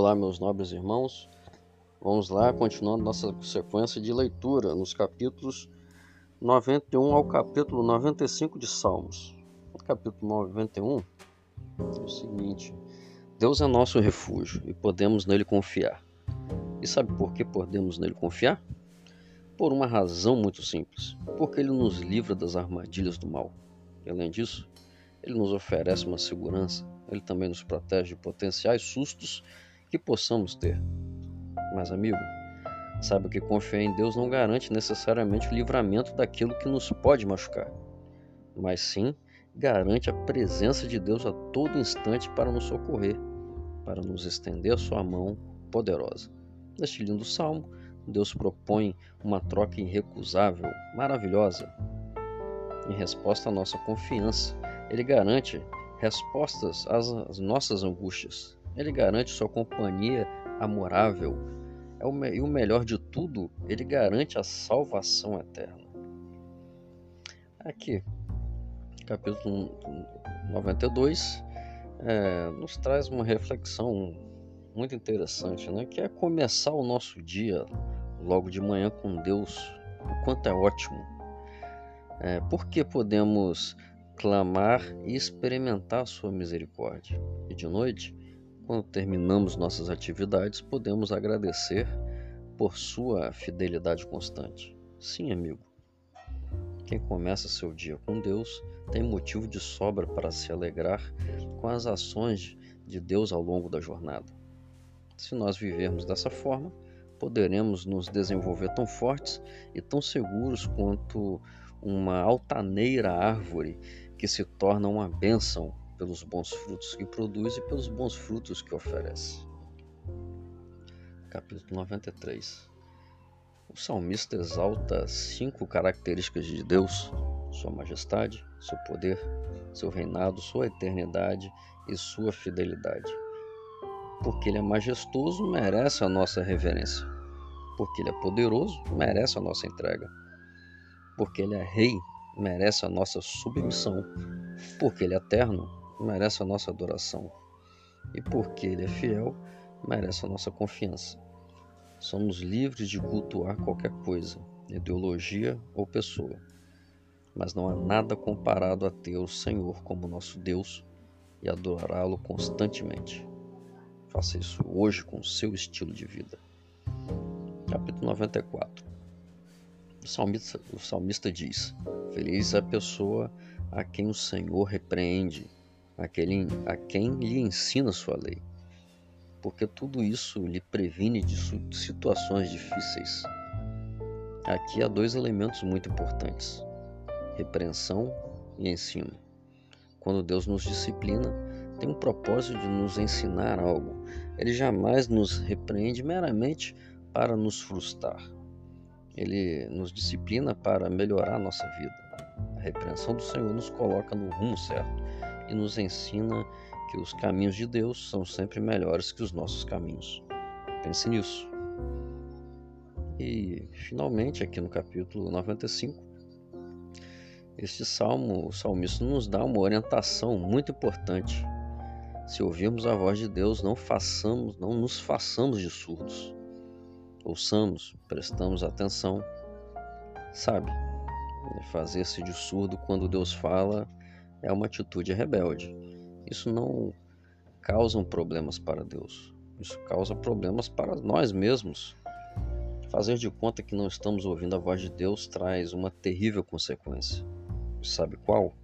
Olá, meus nobres irmãos. Vamos lá, continuando nossa sequência de leitura nos capítulos 91 ao capítulo 95 de Salmos. No capítulo 91 é o seguinte: Deus é nosso refúgio e podemos nele confiar. E sabe por que podemos nele confiar? Por uma razão muito simples: porque ele nos livra das armadilhas do mal. E além disso, ele nos oferece uma segurança, ele também nos protege de potenciais sustos que possamos ter. Mas, amigo, saiba que confiar em Deus não garante necessariamente o livramento daquilo que nos pode machucar, mas sim garante a presença de Deus a todo instante para nos socorrer, para nos estender sua mão poderosa. Neste lindo salmo, Deus propõe uma troca irrecusável, maravilhosa. Em resposta à nossa confiança, Ele garante respostas às nossas angústias. Ele garante sua companhia amorável. É e o melhor de tudo, ele garante a salvação eterna. Aqui, capítulo 92, é, nos traz uma reflexão muito interessante, né? que é começar o nosso dia logo de manhã com Deus, o quanto é ótimo. É, porque podemos clamar e experimentar a sua misericórdia. E de noite, quando terminamos nossas atividades, podemos agradecer por sua fidelidade constante. Sim, amigo. Quem começa seu dia com Deus tem motivo de sobra para se alegrar com as ações de Deus ao longo da jornada. Se nós vivermos dessa forma, poderemos nos desenvolver tão fortes e tão seguros quanto uma altaneira árvore que se torna uma bênção pelos bons frutos que produz e pelos bons frutos que oferece. Capítulo 93 O salmista exalta cinco características de Deus: Sua majestade, seu poder, seu reinado, sua eternidade e sua fidelidade. Porque Ele é majestoso, merece a nossa reverência. Porque Ele é poderoso, merece a nossa entrega. Porque Ele é Rei, merece a nossa submissão, porque Ele é eterno, merece a nossa adoração, e porque Ele é fiel, merece a nossa confiança. Somos livres de cultuar qualquer coisa, ideologia ou pessoa, mas não há nada comparado a ter o Senhor como nosso Deus e adorá-lo constantemente. Faça isso hoje com o seu estilo de vida. Capítulo 94 o salmista, o salmista diz: Feliz é a pessoa a quem o Senhor repreende, a quem, a quem lhe ensina sua lei, porque tudo isso lhe previne de situações difíceis. Aqui há dois elementos muito importantes: repreensão e ensino. Quando Deus nos disciplina, tem um propósito de nos ensinar algo. Ele jamais nos repreende meramente para nos frustrar ele nos disciplina para melhorar a nossa vida. A repreensão do Senhor nos coloca no rumo certo e nos ensina que os caminhos de Deus são sempre melhores que os nossos caminhos. Pense nisso. E, finalmente, aqui no capítulo 95, este salmo, o salmista nos dá uma orientação muito importante. Se ouvirmos a voz de Deus, não façamos, não nos façamos de surdos ouçamos, prestamos atenção. Sabe, fazer-se de surdo quando Deus fala é uma atitude rebelde. Isso não causa problemas para Deus. Isso causa problemas para nós mesmos. Fazer de conta que não estamos ouvindo a voz de Deus traz uma terrível consequência. Sabe qual?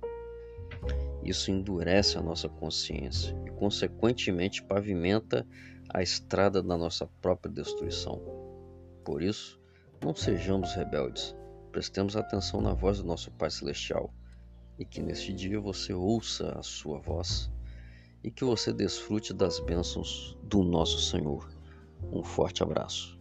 Isso endurece a nossa consciência e, consequentemente, pavimenta a estrada da nossa própria destruição. Por isso, não sejamos rebeldes, prestemos atenção na voz do nosso Pai Celestial e que neste dia você ouça a sua voz e que você desfrute das bênçãos do nosso Senhor. Um forte abraço.